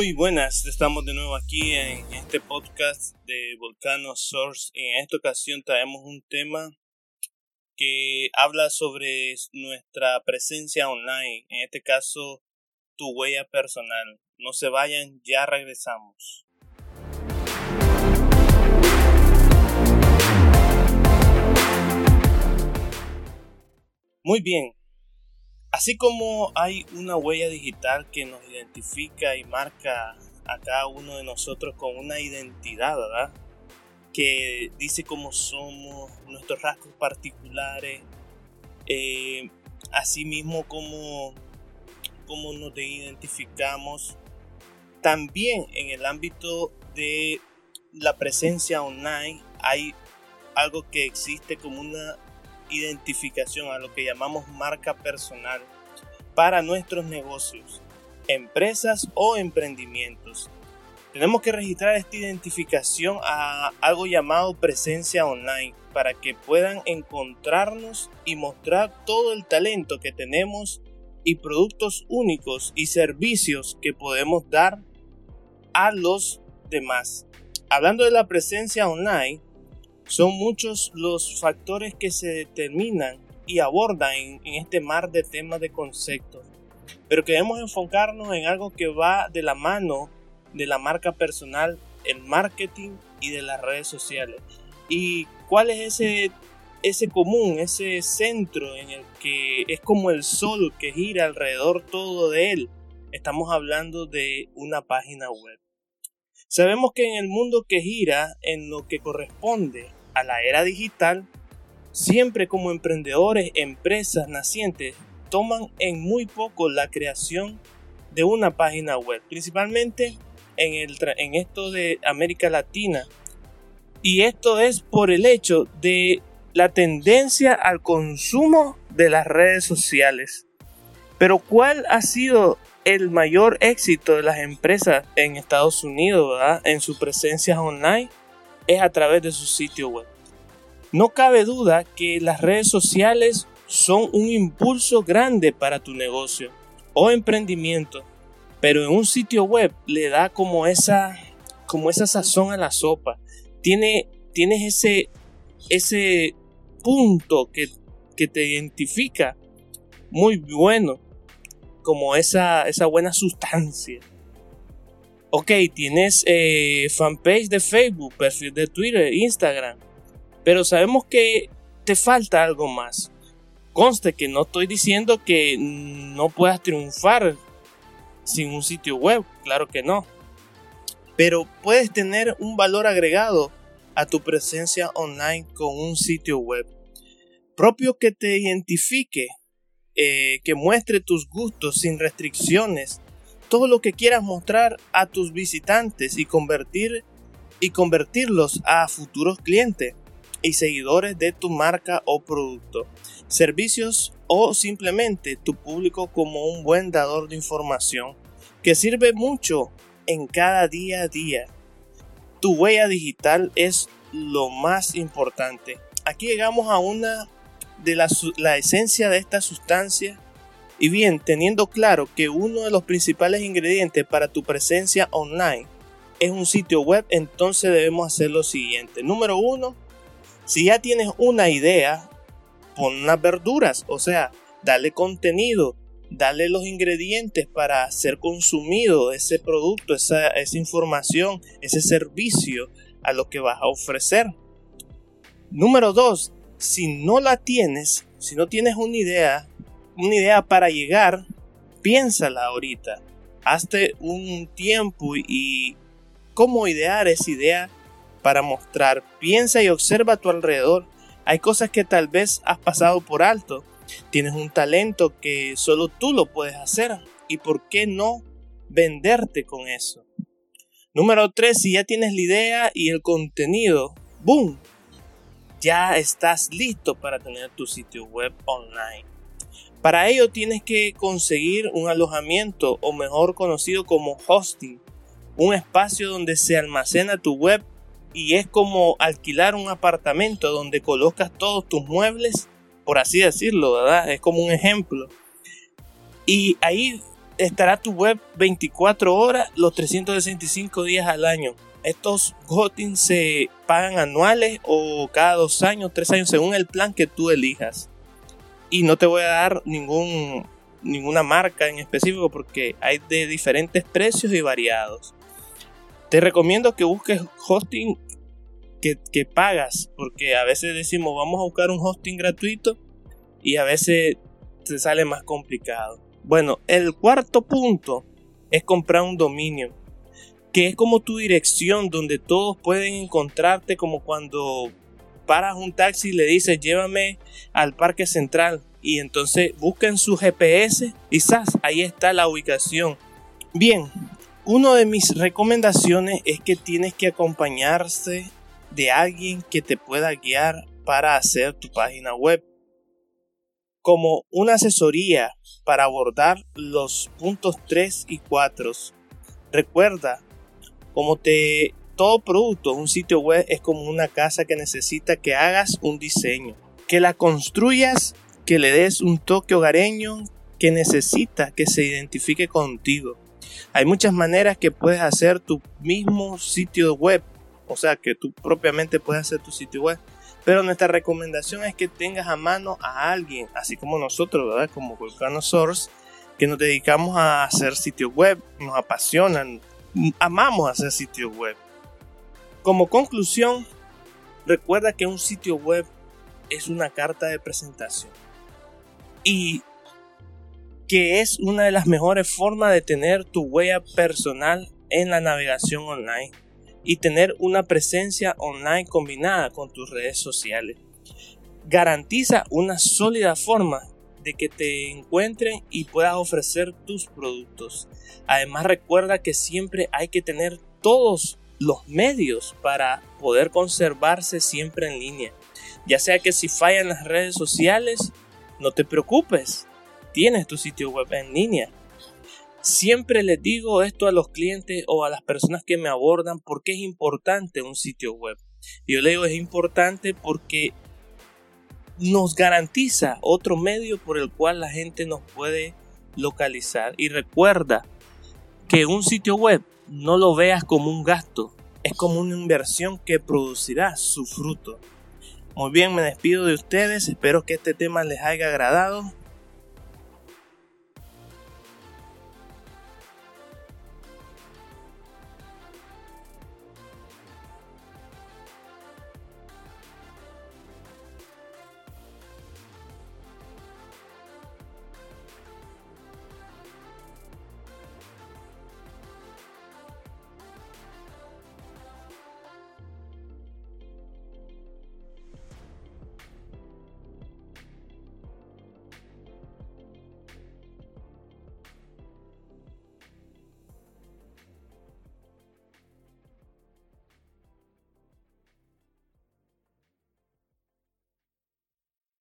Muy buenas, estamos de nuevo aquí en este podcast de Volcano Source. En esta ocasión traemos un tema que habla sobre nuestra presencia online, en este caso tu huella personal. No se vayan, ya regresamos. Muy bien, Así como hay una huella digital que nos identifica y marca a cada uno de nosotros con una identidad, ¿verdad? Que dice cómo somos, nuestros rasgos particulares, eh, así mismo como, como nos identificamos. También en el ámbito de la presencia online hay algo que existe como una identificación, a lo que llamamos marca personal para nuestros negocios, empresas o emprendimientos. Tenemos que registrar esta identificación a algo llamado presencia online para que puedan encontrarnos y mostrar todo el talento que tenemos y productos únicos y servicios que podemos dar a los demás. Hablando de la presencia online, son muchos los factores que se determinan y abordan en, este mar de temas de conceptos, pero queremos enfocarnos en algo que va de la mano de la marca personal, el marketing y de las redes sociales. ¿Y cuál es ese, ese común, ese centro en el que es como el sol que gira alrededor todo de él? Estamos hablando de una página web. Sabemos que en el mundo que gira, en lo que corresponde a la era digital, siempre como emprendedores, empresas nacientes, toman en muy poco la creación de una página web, principalmente en, el, en esto de América Latina. Y esto es por el hecho de la tendencia al consumo de las redes sociales. Pero ¿cuál ha sido el mayor éxito de las empresas en Estados Unidos en su presencia online? Es a través de su sitio web. No cabe duda que las redes sociales son un impulso grande para tu negocio o emprendimiento, pero en un sitio web le da como esa, como esa sazón a la sopa. Tiene, tienes ese, ese punto que, que te identifica muy bueno, como esa, esa buena sustancia ok, tienes eh, fanpage de Facebook, perfil de Twitter, Instagram, pero sabemos que te falta algo más. Conste que no estoy diciendo que no puedas triunfar sin un sitio web, claro que no. Pero puedes tener un valor agregado a tu presencia online con un sitio web propio que te identifique, eh, que muestre tus gustos sin restricciones todo lo que quieras mostrar a tus visitantes y convertir y convertirlos a futuros clientes y seguidores de tu marca o producto, servicios o simplemente tu público como un buen dador de información que sirve mucho en cada día a día. Tu huella digital es lo más importante. Aquí llegamos a una de la, la esencia de esta sustancia y bien, teniendo claro que uno de los principales ingredientes para tu presencia online es un sitio web, entonces debemos hacer lo siguiente. Número uno, si ya tienes una idea, pon unas verduras, o sea, dale contenido, dale los ingredientes para ser consumido ese producto, esa, esa información, ese servicio a lo que vas a ofrecer. Número dos, si no la tienes, si no tienes una idea, una idea para llegar, piénsala ahorita. Hazte un tiempo y cómo idear esa idea para mostrar. Piensa y observa a tu alrededor. Hay cosas que tal vez has pasado por alto. Tienes un talento que solo tú lo puedes hacer. ¿Y por qué no venderte con eso? Número 3. Si ya tienes la idea y el contenido, ¡boom! Ya estás listo para tener tu sitio web online. Para ello tienes que conseguir un alojamiento o mejor conocido como hosting, un espacio donde se almacena tu web y es como alquilar un apartamento donde colocas todos tus muebles, por así decirlo. Es como un ejemplo. Y ahí estará tu web 24 horas los 365 días al año. Estos hosting se pagan anuales o cada dos años, tres años, según el plan que tú elijas. Y no te voy a dar ningún, ninguna marca en específico porque hay de diferentes precios y variados. Te recomiendo que busques hosting que, que pagas, porque a veces decimos vamos a buscar un hosting gratuito y a veces te sale más complicado. Bueno, el cuarto punto es comprar un dominio que es como tu dirección donde todos pueden encontrarte como cuando paras un taxi y le dices llévame al parque central y entonces buscan su GPS y ¡zas! ahí está la ubicación. Bien, una de mis recomendaciones es que tienes que acompañarse de alguien que te pueda guiar para hacer tu página web como una asesoría para abordar los puntos 3 y 4. Recuerda como te todo producto, un sitio web es como una casa que necesita que hagas un diseño, que la construyas, que le des un toque hogareño, que necesita que se identifique contigo. Hay muchas maneras que puedes hacer tu mismo sitio web, o sea, que tú propiamente puedes hacer tu sitio web. Pero nuestra recomendación es que tengas a mano a alguien, así como nosotros, ¿verdad? Como Volcano Source, que nos dedicamos a hacer sitios web, nos apasionan, amamos hacer sitios web. Como conclusión, recuerda que un sitio web es una carta de presentación y que es una de las mejores formas de tener tu huella personal en la navegación online y tener una presencia online combinada con tus redes sociales. Garantiza una sólida forma de que te encuentren y puedas ofrecer tus productos. Además recuerda que siempre hay que tener todos los medios para poder conservarse siempre en línea. Ya sea que si fallan las redes sociales, no te preocupes, tienes tu sitio web en línea. Siempre les digo esto a los clientes o a las personas que me abordan porque es importante un sitio web. Yo le digo es importante porque nos garantiza otro medio por el cual la gente nos puede localizar. Y recuerda que un sitio web no lo veas como un gasto, es como una inversión que producirá su fruto. Muy bien, me despido de ustedes, espero que este tema les haya agradado